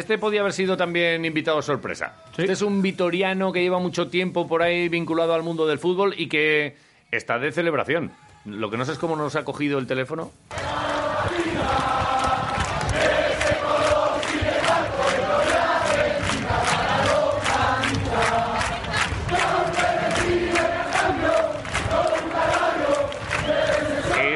Este podía haber sido también invitado sorpresa. Este es un vitoriano que lleva mucho tiempo por ahí vinculado al mundo del fútbol y que está de celebración. Lo que no sé es cómo nos ha cogido el teléfono.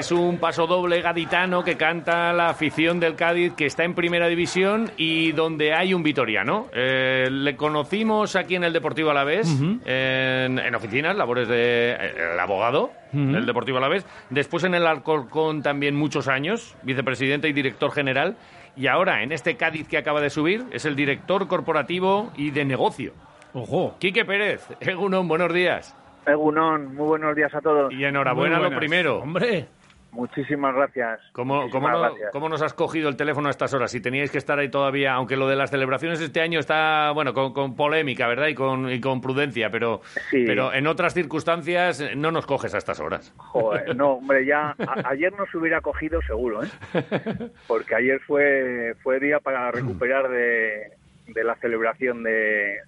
Es un paso doble gaditano que canta la afición del Cádiz que está en primera división y donde hay un vitoriano. Eh, le conocimos aquí en el Deportivo Alavés, en, en, oficinas, labores de eh, el abogado del Deportivo Alavés. Después en el Alcorcón también muchos años, vicepresidente y director general. Y ahora en este Cádiz que acaba de subir es el director corporativo y de negocio. Ojo. Quique Pérez, Egunon, buenos días. Egunon, muy buenos días a todos. Y enhorabuena lo primero. Hombre. Muchísimas gracias. ¿Cómo, cómo, nos has cogido el teléfono a estas horas? Si teníais que estar ahí todavía, aunque lo de las celebraciones este año está, bueno, con, polémica, ¿verdad? Y con, y con prudencia, pero, pero en otras circunstancias no nos coges a estas horas. Joder, no, hombre, ya ayer nos hubiera cogido seguro, ¿eh? Porque ayer fue, fue día para recuperar de, de la celebración de,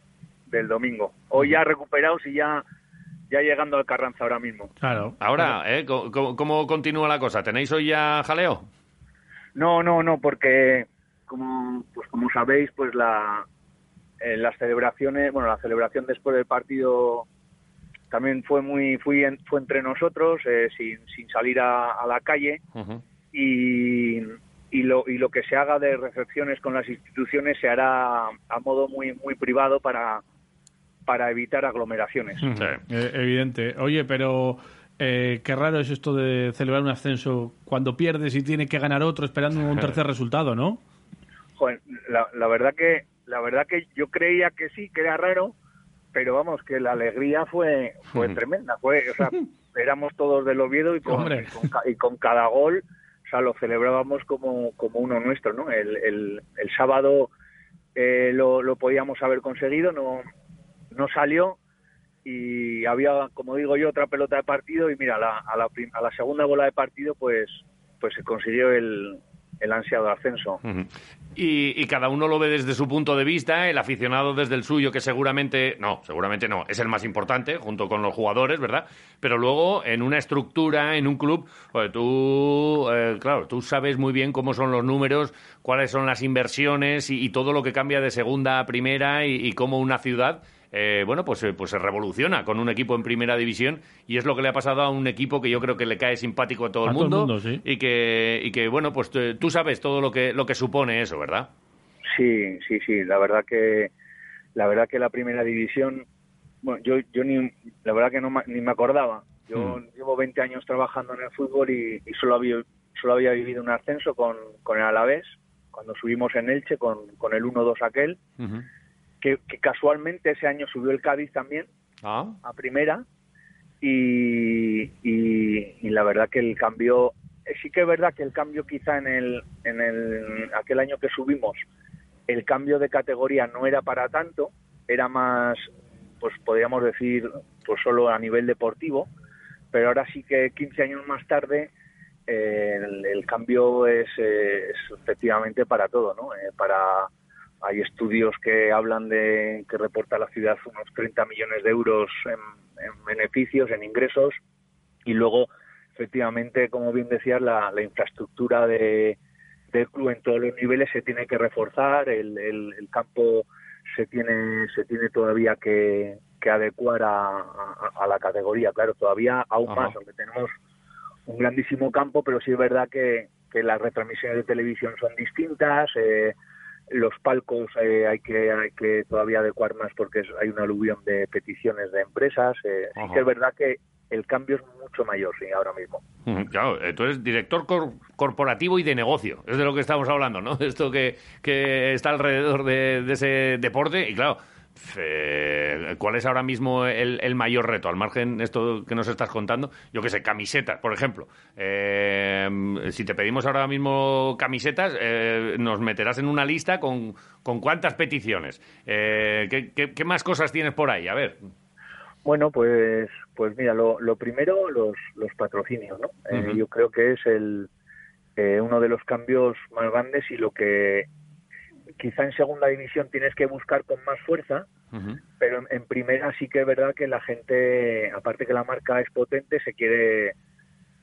del domingo. Hoy ya recuperados y ya ya llegando al Carranza ahora mismo. Claro. Ahora, ¿eh? ¿Cómo, continúa la cosa? ¿Tenéis hoy ya jaleo? No, no, no, porque como pues como sabéis, pues la eh, las celebraciones, bueno, la celebración después del partido también fue muy fui fue entre nosotros eh, sin, sin salir a, la calle y, y lo y lo que se haga de recepciones con las instituciones se hará a modo muy muy privado para para evitar aglomeraciones. Eh, evidente. Oye, pero eh, qué raro es esto de celebrar un ascenso cuando pierdes y tiene que ganar otro esperando un tercer resultado, ¿no? Joder, la, verdad que la verdad que yo creía que sí, que era raro, pero vamos, que la alegría fue fue tremenda. Fue, o sea, éramos todos del Oviedo y con, y con, cada gol, o sea, lo celebrábamos como, como uno nuestro, ¿no? El, el, el sábado eh, lo, lo podíamos haber conseguido, no no salió y había, como digo yo, otra pelota de partido y mira, a la, a la, segunda bola de partido pues, pues se consiguió el, el ansiado ascenso. y, cada uno lo ve desde su punto de vista, el aficionado desde el suyo, que seguramente, no, seguramente no, es el más importante, junto con los jugadores, ¿verdad? Pero luego, en una estructura, en un club, pues tú, eh, claro, tú sabes muy bien cómo son los números, cuáles son las inversiones y, todo lo que cambia de segunda a primera y cómo una ciudad eh, bueno, pues, eh, pues se revoluciona con un equipo en primera división y es lo que le ha pasado a un equipo que yo creo que le cae simpático a todo el mundo, y, que, y que, bueno, pues eh, tú sabes todo lo que, lo que supone eso, ¿verdad? Sí, sí, sí, la verdad que la verdad que la primera división, bueno, yo, yo ni, la verdad que no ni me acordaba. Yo hmm. llevo 20 años trabajando en el fútbol y, solo, había, solo había vivido un ascenso con, con el Alavés, cuando subimos en Elche con, con el 1-2 aquel que, casualmente ese año subió el Cádiz también ah. a primera y, y, la verdad que el cambio eh, sí que es verdad que el cambio quizá en el en el aquel año que subimos el cambio de categoría no era para tanto era más pues podríamos decir pues solo a nivel deportivo pero ahora sí que 15 años más tarde eh, el, cambio es, es, efectivamente para todo no eh, para hay estudios que hablan de que reporta la ciudad unos 30 millones de euros en, beneficios, en ingresos, y luego, efectivamente, como bien decías, la, infraestructura de, del club en todos los niveles se tiene que reforzar, el, el, campo se tiene, se tiene todavía que, que adecuar a, a, la categoría, claro, todavía aún más, aunque tenemos un grandísimo campo, pero sí es verdad que, que las retransmisiones de televisión son distintas, eh, los palcos eh, hay que hay que todavía adecuar más porque hay una aluvión de peticiones de empresas. Eh, sí que es verdad que el cambio es mucho mayor, sí, ahora mismo. Claro, tú eres director corporativo y de negocio, es de lo que estamos hablando, ¿no? Esto que, que está alrededor de, de ese deporte y claro, eh, ¿Cuál es ahora mismo el, mayor reto? Al margen de esto que nos estás contando, yo qué sé, camisetas, por ejemplo. Eh, si te pedimos ahora mismo camisetas, eh, nos meterás en una lista con, con cuántas peticiones. ¿qué, más cosas tienes por ahí? A ver. Bueno, pues, pues mira, lo, primero, los, los patrocinios, ¿no? Yo creo que es el, uno de los cambios más grandes y lo que quizá en segunda división tienes que buscar con más fuerza, pero en, en primera sí que es verdad que la gente, aparte que la marca es potente, se quiere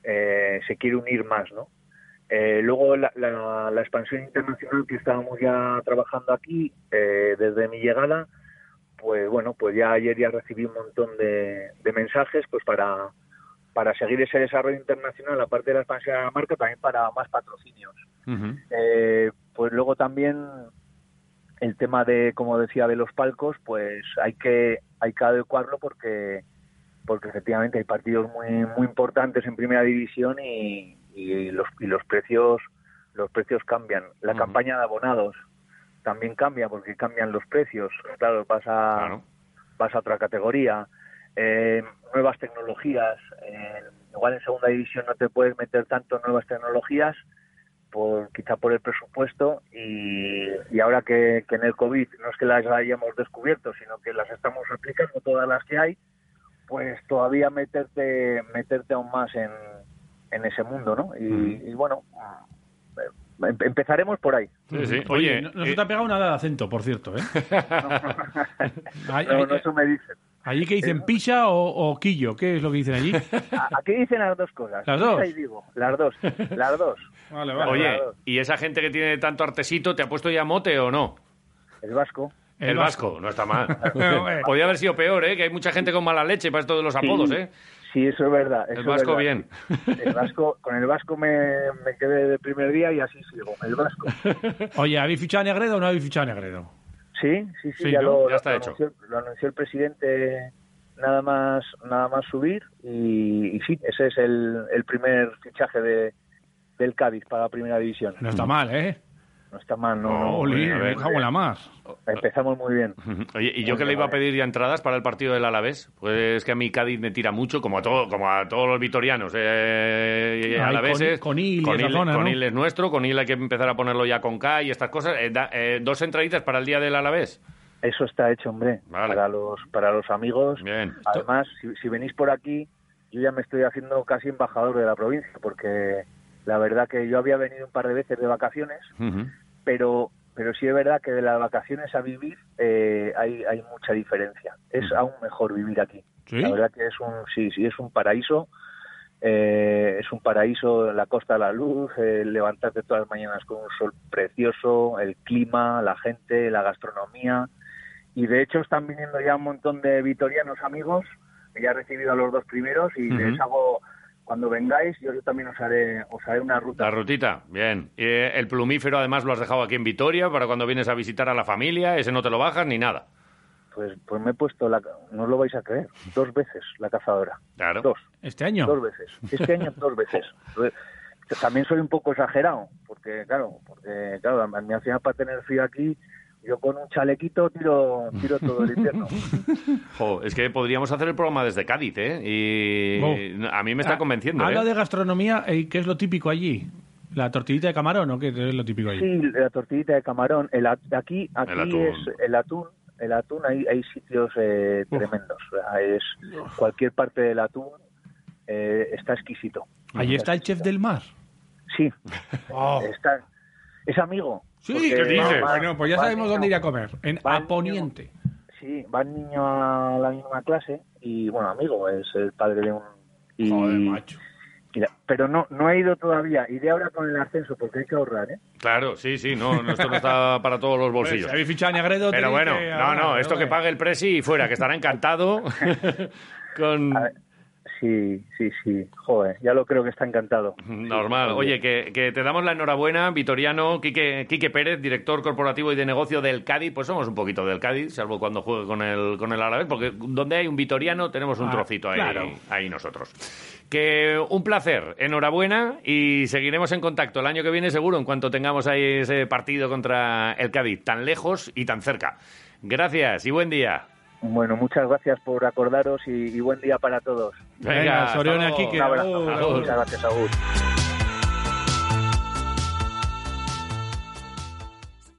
eh, se quiere unir más, ¿no? Eh, luego la, la- la expansión internacional que estábamos ya trabajando aquí eh, desde mi llegada, pues bueno, pues ya ayer ya recibí un montón de, de mensajes, pues para para seguir ese desarrollo internacional, aparte de la expansión de la marca, también para más patrocinios. Eh, pues luego también el tema de, como decía, de los palcos, pues hay que hay que adecuarlo porque porque efectivamente hay partidos muy muy importantes en primera división y, y los y los precios los precios cambian. La campaña de abonados también cambia porque cambian los precios. Claro, vas a Claro. vas a otra categoría. Eh, nuevas tecnologías. eh, igual en segunda división no te puedes meter tanto en nuevas tecnologías, por quizá por el presupuesto. Y, y ahora que, que en el COVID no es que las hayamos descubierto, sino que las estamos aplicando todas las que hay, pues todavía meterte meterte aún más en, en ese mundo, ¿no? Y, y bueno, empezaremos por ahí. Sí, sí. Oye, Oye, no, no eh, se te ha pegado nada de acento, por cierto, ¿eh? No, ahí- no, eso me dicen. ¿Allí que dicen picha o, o quillo? ¿Qué es lo que dicen allí? A- Aquí dicen las dos cosas. ¿Las dos? Ahí digo, las dos, las dos. Vale, vale. Oye. ¿y esa gente que tiene tanto artesito te ha puesto ya mote o no? El vasco. El, vasco. no está mal. Podría haber sido peor, ¿eh? Que hay mucha gente con mala leche para esto de los apodos, Sí, ¿eh? Sí, eso es verdad. El es vasco verdad. bien. El vasco, con el vasco me, me quedé de primer día y así sigo. El vasco. Oye, ¿habéis fichado a Negredo o no habéis fichado a Negredo? Sí, sí, sí, Sí, ya, ¿no? lo, Ya está lo hecho. Anunció, lo anunció el presidente nada más nada más subir y, y sí, ese es el, el primer fichaje de, del Cádiz para la primera división. No está mal, ¿eh? No está mal, no. No, no, Oli, a ver. me cago en la más. Empezamos muy bien. Oye, y yo que le iba a pedir ya entradas para el partido del Alavés, pues es que a mí Cádiz me tira mucho, como a todo, como a todos los vitorianos, eh, Ay, alaveses. Con- esa zona, ¿no? Conil es nuestro, Conil hay que empezar a ponerlo ya con K y estas cosas. Eh, da- eh, dos entraditas para el día del Alavés. Eso está hecho, hombre, Vale. para los para los amigos. Bien. Además, si, si venís por aquí, yo ya me estoy haciendo casi embajador de la provincia, porque la verdad que yo había venido un par de veces de vacaciones, pero pero sí es verdad que de las vacaciones a vivir eh, hay, hay mucha diferencia. Es Ujú. aún mejor vivir aquí. ¿Sí? La verdad que es un sí, sí es un paraíso. eh, es un paraíso la costa de la luz, eh, levantarte todas las mañanas con un sol precioso, el clima, la gente, la gastronomía. Y de hecho están viniendo ya un montón de vitorianos amigos, ya he recibido a los dos primeros y les hago, cuando vengáis, yo también os haré, os haré una ruta. La rutita, bien. Eh, el plumífero además lo has dejado aquí en Vitoria para cuando vienes a visitar a la familia, ese no te lo bajas ni nada. Pues, pues me he puesto, la, no os lo vais a creer, dos veces la cazadora. Claro. Dos, ¿Este año? dos veces. Este año dos veces. También soy un poco exagerado, porque claro, porque claro, a mí al final para tener frío aquí, yo con un chalequito tiro, tiro todo el invierno. Jo, es que podríamos hacer el programa desde Cádiz, ¿eh? Y a mí me está Ah, convenciendo, Habla ¿eh? de gastronomía, ¿y qué es lo típico allí? ¿La tortillita de camarón o qué es lo típico allí? Sí, la tortillita de camarón. El, at- aquí aquí El atún. es el atún. El atún, hay, hay sitios eh, tremendos. Es cualquier parte del atún eh, está exquisito. Allí está el chef del mar. Sí, Oh. está. Es amigo. Sí, porque ¿qué dices? va- Bueno, pues ya sabemos niño- dónde ir a comer. En Aponiente. Sí, va el niño a la misma clase y, bueno, amigo, es el padre de un... Y, Joder, macho. pero no no he ido todavía. Iré ahora con el ascenso porque hay que ahorrar, ¿eh? Claro, sí, sí, no, no, esto no está para todos los Pues, bolsillos. si habéis fichado a Negredo, Pero bueno, que no, no, esto que pague el presi y fuera, que estará encantado con... A ver, sí, sí, sí. Joder, ya lo creo que está encantado. Normal. Oye, que, que te damos la enhorabuena, Vitoriano, Quique, Quique Pérez, director corporativo y de negocio del Cádiz. Pues somos un poquito del Cádiz, salvo cuando juegue con el, con el Alavés, porque donde hay un Vitoriano tenemos un Ah, trocito ahí, claro. ahí nosotros. Que un placer, enhorabuena y seguiremos en contacto el año que viene seguro en cuanto tengamos ahí ese partido contra el Cádiz, tan lejos y tan cerca. Gracias y buen día. Bueno, muchas gracias por acordaros y, y buen día para todos. Venga, Soriona, luego. Quique. Un abrazo. Agur, agur. Muchas gracias, Agur.